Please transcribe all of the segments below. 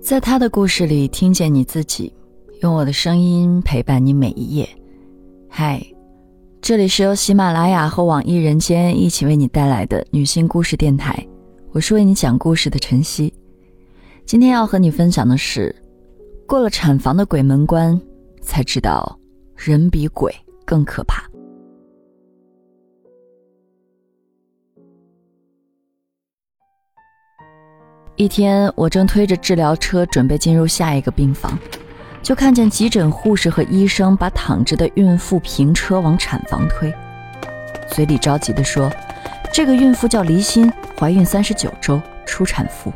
在他的故事里，听见你自己，用我的声音陪伴你每一页。嗨，这里是由喜马拉雅和网易人间一起为你带来的女性故事电台，我是为你讲故事的晨曦。今天要和你分享的是，过了产房的鬼门关，才知道人比鬼更可怕。一天，我正推着治疗车准备进入下一个病房，就看见急诊护士和医生把躺着的孕妇平车往产房推，嘴里着急地说：“这个孕妇叫黎欣，怀孕三十九周，初产妇，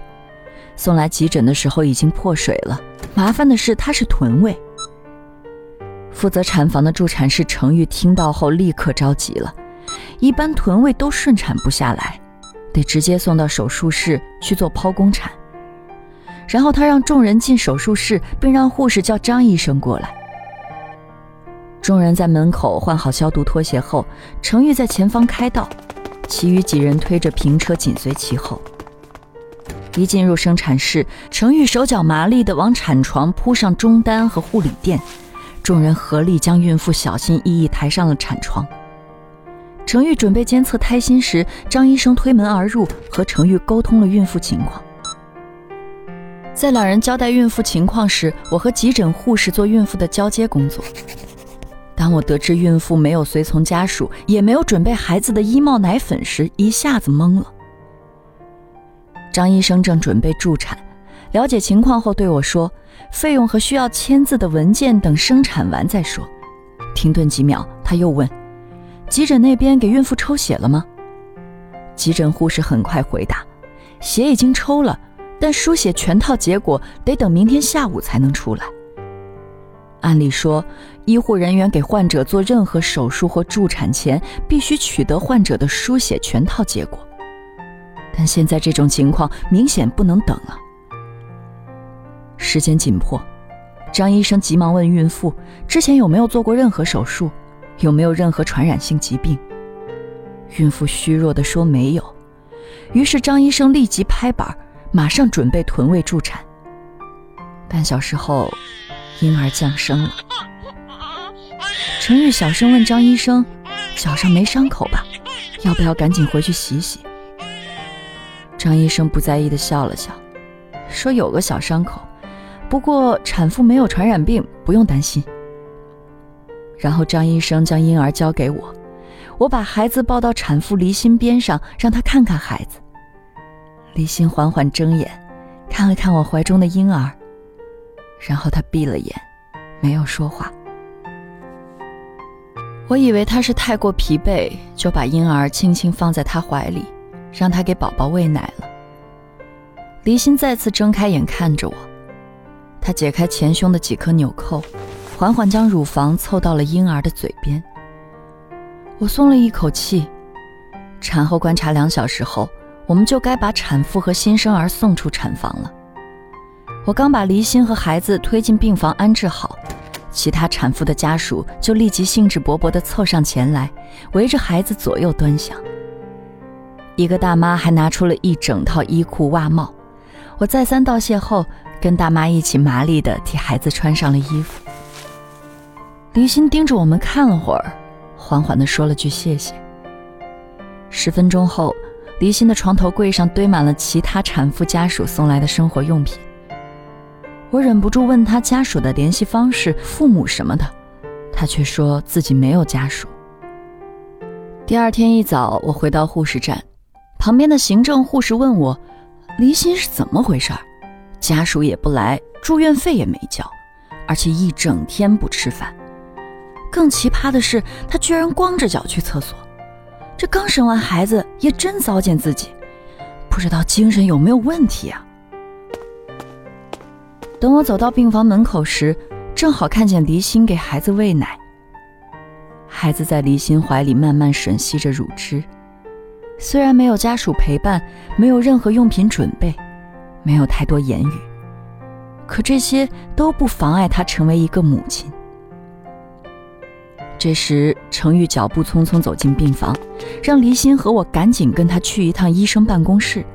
送来急诊的时候已经破水了。麻烦的是她是臀位。”负责产房的助产士程玉听到后立刻着急了，一般臀位都顺产不下来。得直接送到手术室去做剖宫产，然后他让众人进手术室，并让护士叫张医生过来。众人在门口换好消毒拖鞋后，程玉在前方开道，其余几人推着平车紧随其后。一进入生产室，程玉手脚麻利地往产床铺上中单和护理垫，众人合力将孕妇小心翼翼抬上了产床。程玉准备监测胎心时，张医生推门而入，和程玉沟通了孕妇情况。在两人交代孕妇情况时，我和急诊护士做孕妇的交接工作。当我得知孕妇没有随从家属，也没有准备孩子的衣帽奶粉时，一下子懵了。张医生正准备助产，了解情况后对我说：“费用和需要签字的文件等生产完再说。”停顿几秒，他又问。急诊那边给孕妇抽血了吗？急诊护士很快回答：“血已经抽了，但输血全套结果得等明天下午才能出来。”按理说，医护人员给患者做任何手术或助产前，必须取得患者的输血全套结果。但现在这种情况明显不能等了。时间紧迫，张医生急忙问孕妇：“之前有没有做过任何手术？”有没有任何传染性疾病？孕妇虚弱地说没有。于是张医生立即拍板，马上准备臀位助产。半小时后，婴儿降生了。陈玉小声问张医生：“脚上没伤口吧？要不要赶紧回去洗洗？”张医生不在意地笑了笑，说：“有个小伤口，不过产妇没有传染病，不用担心。”然后张医生将婴儿交给我，我把孩子抱到产妇离心边上，让她看看孩子。离心缓缓睁眼，看了看我怀中的婴儿，然后她闭了眼，没有说话。我以为她是太过疲惫，就把婴儿轻轻放在她怀里，让她给宝宝喂奶了。离心再次睁开眼看着我，她解开前胸的几颗纽扣。缓缓将乳房凑到了婴儿的嘴边，我松了一口气。产后观察两小时后，我们就该把产妇和新生儿送出产房了。我刚把离心和孩子推进病房安置好，其他产妇的家属就立即兴致勃勃地凑上前来，围着孩子左右端详。一个大妈还拿出了一整套衣裤袜帽。我再三道谢后，跟大妈一起麻利地替孩子穿上了衣服。离心盯着我们看了会儿，缓缓地说了句“谢谢”。十分钟后，离心的床头柜上堆满了其他产妇家属送来的生活用品。我忍不住问他家属的联系方式、父母什么的，他却说自己没有家属。第二天一早，我回到护士站，旁边的行政护士问我：“离心是怎么回事？家属也不来，住院费也没交，而且一整天不吃饭。”更奇葩的是，他居然光着脚去厕所。这刚生完孩子，也真糟践自己，不知道精神有没有问题啊？等我走到病房门口时，正好看见黎心给孩子喂奶。孩子在黎心怀里慢慢吮吸着乳汁。虽然没有家属陪伴，没有任何用品准备，没有太多言语，可这些都不妨碍她成为一个母亲。这时，程玉脚步匆匆走进病房，让黎心和我赶紧跟他去一趟医生办公室。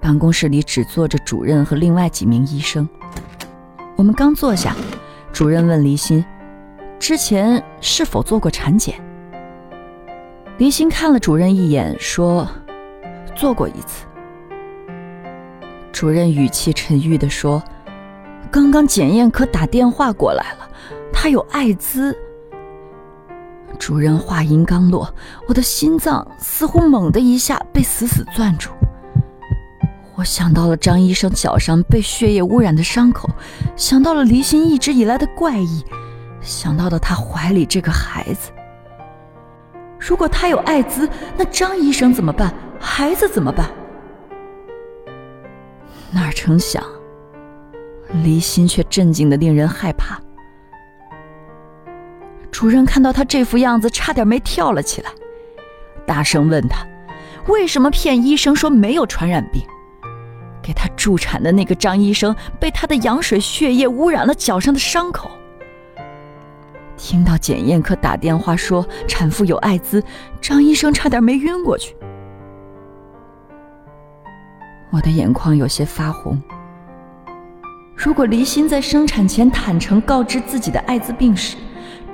办公室里只坐着主任和另外几名医生。我们刚坐下，主任问黎欣：“之前是否做过产检？”黎欣看了主任一眼，说：“做过一次。”主任语气沉郁地说：“刚刚检验科打电话过来了，他有艾滋。”主任话音刚落，我的心脏似乎猛地一下被死死攥住。我想到了张医生脚上被血液污染的伤口，想到了离心一直以来的怪异，想到了他怀里这个孩子。如果他有艾滋，那张医生怎么办？孩子怎么办？哪成想，离心却镇静的令人害怕。主任看到他这副样子，差点没跳了起来，大声问他：“为什么骗医生说没有传染病？给他助产的那个张医生被他的羊水血液污染了脚上的伤口。听到检验科打电话说产妇有艾滋，张医生差点没晕过去。我的眼眶有些发红。如果黎心在生产前坦诚告知自己的艾滋病史，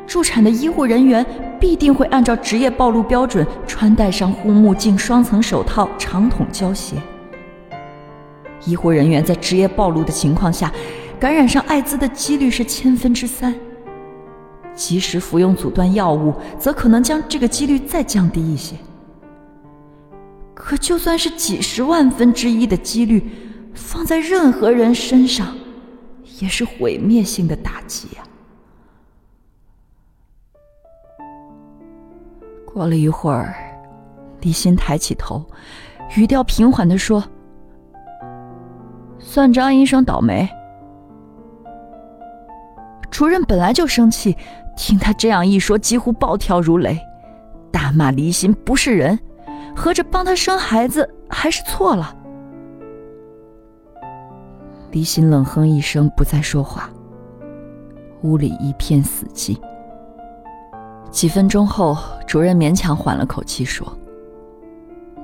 助产的医护人员必定会按照职业暴露标准穿戴上护目镜、双层手套、长筒胶鞋。医护人员在职业暴露的情况下，感染上艾滋的几率是千分之三。及时服用阻断药物，则可能将这个几率再降低一些。可就算是几十万分之一的几率，放在任何人身上，也是毁灭性的打击呀。过了一会儿，李欣抬起头，语调平缓地说：“算张医生倒霉。”主任本来就生气，听他这样一说，几乎暴跳如雷，大骂李欣不是人，合着帮他生孩子还是错了。李欣冷哼一声，不再说话。屋里一片死寂。几分钟后，主任勉强缓了口气说：“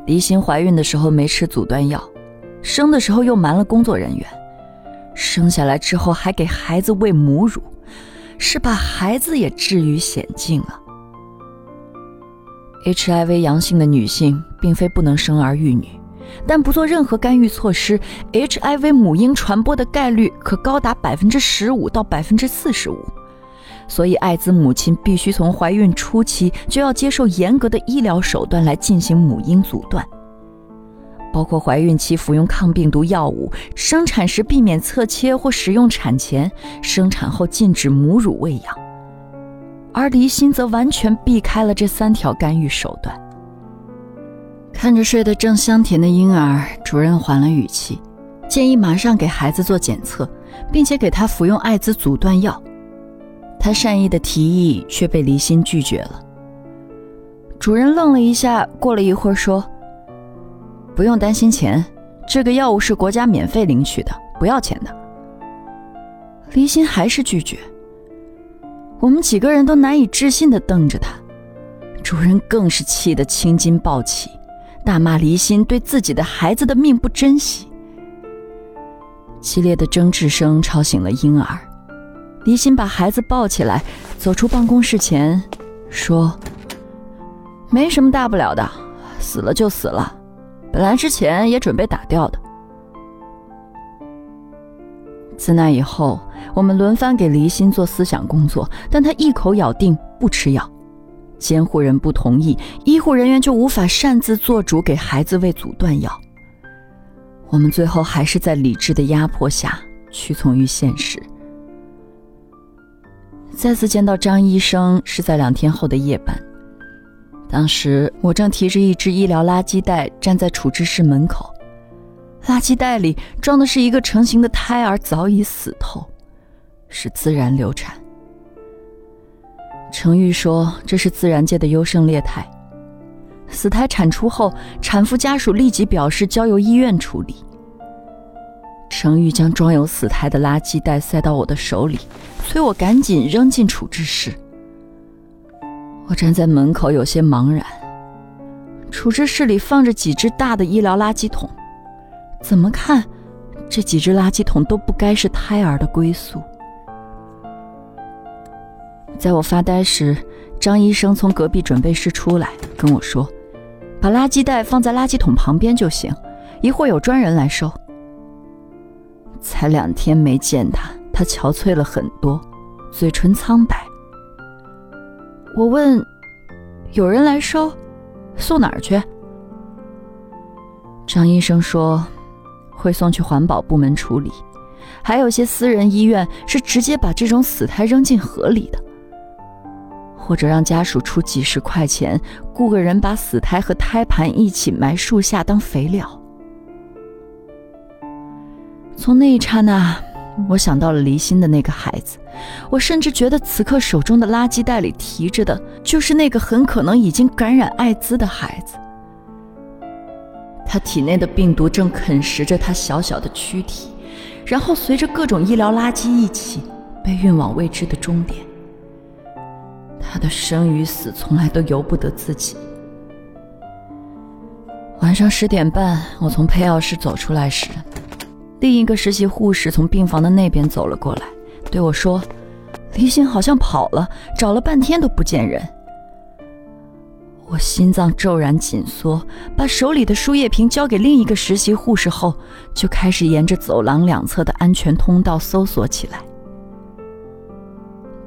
黎心怀孕的时候没吃阻断药，生的时候又瞒了工作人员，生下来之后还给孩子喂母乳，是把孩子也置于险境了。HIV 阳性的女性并非不能生儿育女，但不做任何干预措施，HIV 母婴传播的概率可高达百分之十五到百分之四十五。”所以，艾滋母亲必须从怀孕初期就要接受严格的医疗手段来进行母婴阻断，包括怀孕期服用抗病毒药物，生产时避免侧切或使用产钳，生产后禁止母乳喂养。而离心则完全避开了这三条干预手段。看着睡得正香甜的婴儿，主任缓了语气，建议马上给孩子做检测，并且给他服用艾滋阻断药。他善意的提议却被离心拒绝了。主任愣了一下，过了一会儿说：“不用担心钱，这个药物是国家免费领取的，不要钱的。”离心还是拒绝。我们几个人都难以置信的瞪着他，主任更是气得青筋暴起，大骂离心对自己的孩子的命不珍惜。激烈的争执声吵醒了婴儿。离心把孩子抱起来，走出办公室前，说：“没什么大不了的，死了就死了，本来之前也准备打掉的。”自那以后，我们轮番给离心做思想工作，但他一口咬定不吃药。监护人不同意，医护人员就无法擅自做主给孩子喂阻断药。我们最后还是在理智的压迫下屈从于现实。再次见到张医生是在两天后的夜班，当时我正提着一只医疗垃圾袋站在处置室门口，垃圾袋里装的是一个成型的胎儿，早已死透，是自然流产。程玉说这是自然界的优胜劣汰，死胎产出后，产妇家属立即表示交由医院处理。程玉将装有死胎的垃圾袋塞到我的手里。催我赶紧扔进处置室。我站在门口，有些茫然。处置室里放着几只大的医疗垃圾桶，怎么看，这几只垃圾桶都不该是胎儿的归宿。在我发呆时，张医生从隔壁准备室出来，跟我说：“把垃圾袋放在垃圾桶旁边就行，一会儿有专人来收。”才两天没见他，他憔悴了很多，嘴唇苍白。我问：“有人来收，送哪儿去？”张医生说：“会送去环保部门处理，还有些私人医院是直接把这种死胎扔进河里的，或者让家属出几十块钱雇个人把死胎和胎盘一起埋树下当肥料。”从那一刹那，我想到了离心的那个孩子，我甚至觉得此刻手中的垃圾袋里提着的，就是那个很可能已经感染艾滋的孩子。他体内的病毒正啃食着他小小的躯体，然后随着各种医疗垃圾一起被运往未知的终点。他的生与死从来都由不得自己。晚上十点半，我从配药室走出来时。另一个实习护士从病房的那边走了过来，对我说：“离心好像跑了，找了半天都不见人。”我心脏骤然紧缩，把手里的输液瓶交给另一个实习护士后，就开始沿着走廊两侧的安全通道搜索起来。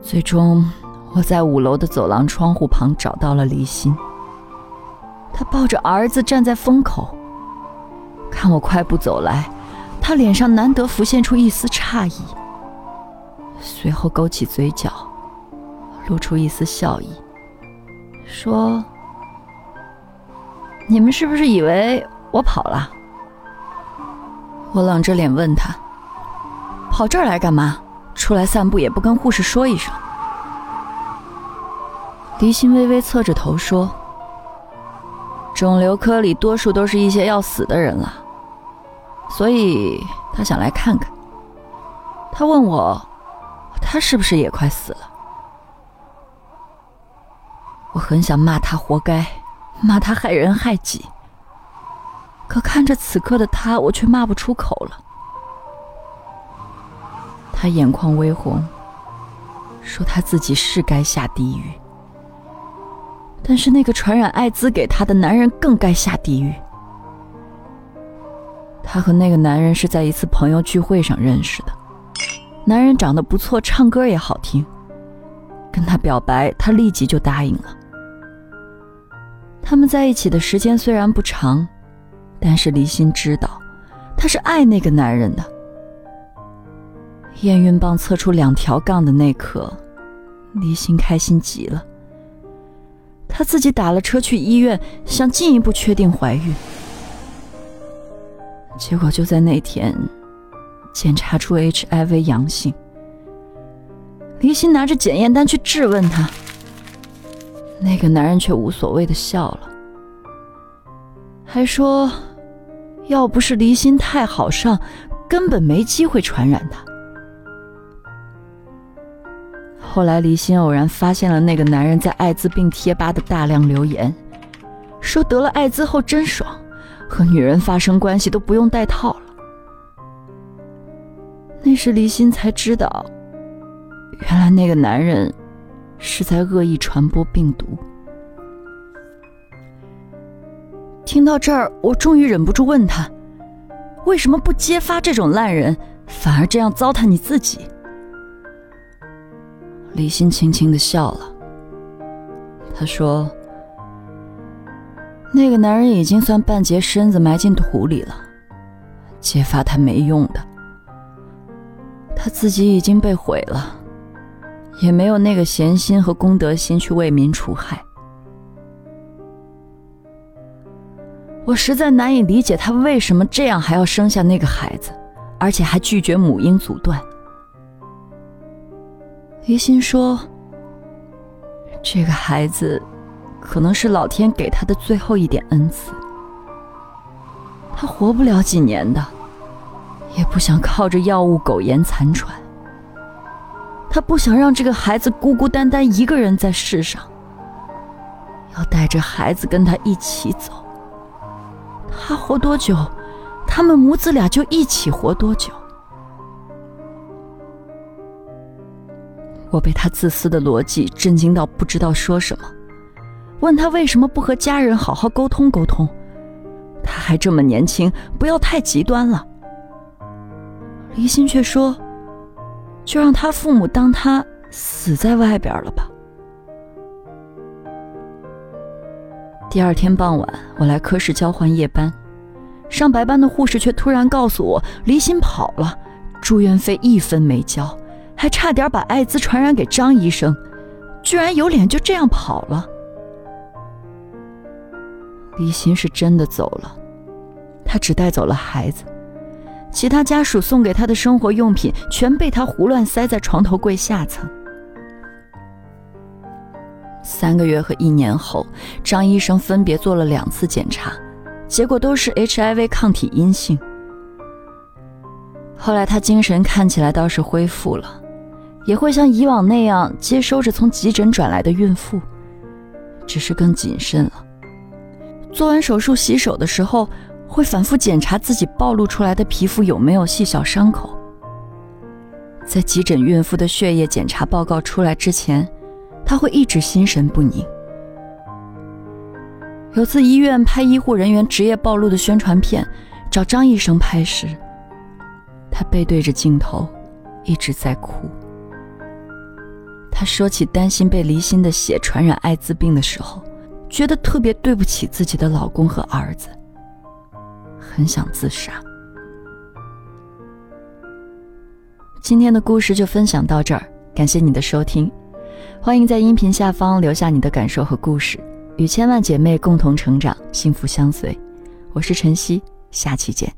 最终，我在五楼的走廊窗户旁找到了离心。他抱着儿子站在风口，看我快步走来。他脸上难得浮现出一丝诧异，随后勾起嘴角，露出一丝笑意，说：“你们是不是以为我跑了？”我冷着脸问他：“跑这儿来干嘛？出来散步也不跟护士说一声？”离心微微侧着头说：“肿瘤科里多数都是一些要死的人了。”所以他想来看看。他问我，他是不是也快死了？我很想骂他活该，骂他害人害己。可看着此刻的他，我却骂不出口了。他眼眶微红，说他自己是该下地狱，但是那个传染艾滋给他的男人更该下地狱。她和那个男人是在一次朋友聚会上认识的，男人长得不错，唱歌也好听，跟他表白，他立即就答应了。他们在一起的时间虽然不长，但是离心知道，他是爱那个男人的。验孕棒测出两条杠的那刻，离心开心极了。他自己打了车去医院，想进一步确定怀孕。结果就在那天，检查出 HIV 阳性。离心拿着检验单去质问他，那个男人却无所谓的笑了，还说，要不是离心太好上，根本没机会传染他。后来离心偶然发现了那个男人在艾滋病贴吧的大量留言，说得了艾滋后真爽。和女人发生关系都不用戴套了。那时离心才知道，原来那个男人是在恶意传播病毒。听到这儿，我终于忍不住问他：为什么不揭发这种烂人，反而这样糟蹋你自己？李心轻轻的笑了，他说。那个男人已经算半截身子埋进土里了，揭发他没用的，他自己已经被毁了，也没有那个闲心和公德心去为民除害。我实在难以理解他为什么这样还要生下那个孩子，而且还拒绝母婴阻断。离心说：“这个孩子。”可能是老天给他的最后一点恩赐。他活不了几年的，也不想靠着药物苟延残喘。他不想让这个孩子孤孤单单一个人在世上，要带着孩子跟他一起走。他活多久，他们母子俩就一起活多久？我被他自私的逻辑震惊到不知道说什么，问他为什么不和家人好好沟通沟通？他还这么年轻，不要太极端了。离心却说：“就让他父母当他死在外边了吧。”第二天傍晚，我来科室交换夜班，上白班的护士却突然告诉我，离心跑了，住院费一分没交，还差点把艾滋传染给张医生，居然有脸就这样跑了。离心是真的走了，他只带走了孩子，其他家属送给他的生活用品全被他胡乱塞在床头柜下层。三个月和一年后，张医生分别做了两次检查，结果都是 HIV 抗体阴性。后来他精神看起来倒是恢复了，也会像以往那样接收着从急诊转来的孕妇，只是更谨慎了。做完手术洗手的时候，会反复检查自己暴露出来的皮肤有没有细小伤口。在急诊孕妇的血液检查报告出来之前。他会一直心神不宁。有次医院拍医护人员职业暴露的宣传片，找张医生拍时，他背对着镜头，一直在哭。他说起担心被离心的血传染艾滋病的时候，觉得特别对不起自己的老公和儿子，很想自杀。今天的故事就分享到这儿，感谢你的收听。欢迎在音频下方留下你的感受和故事，与千万姐妹共同成长，幸福相随。我是晨曦，下期见。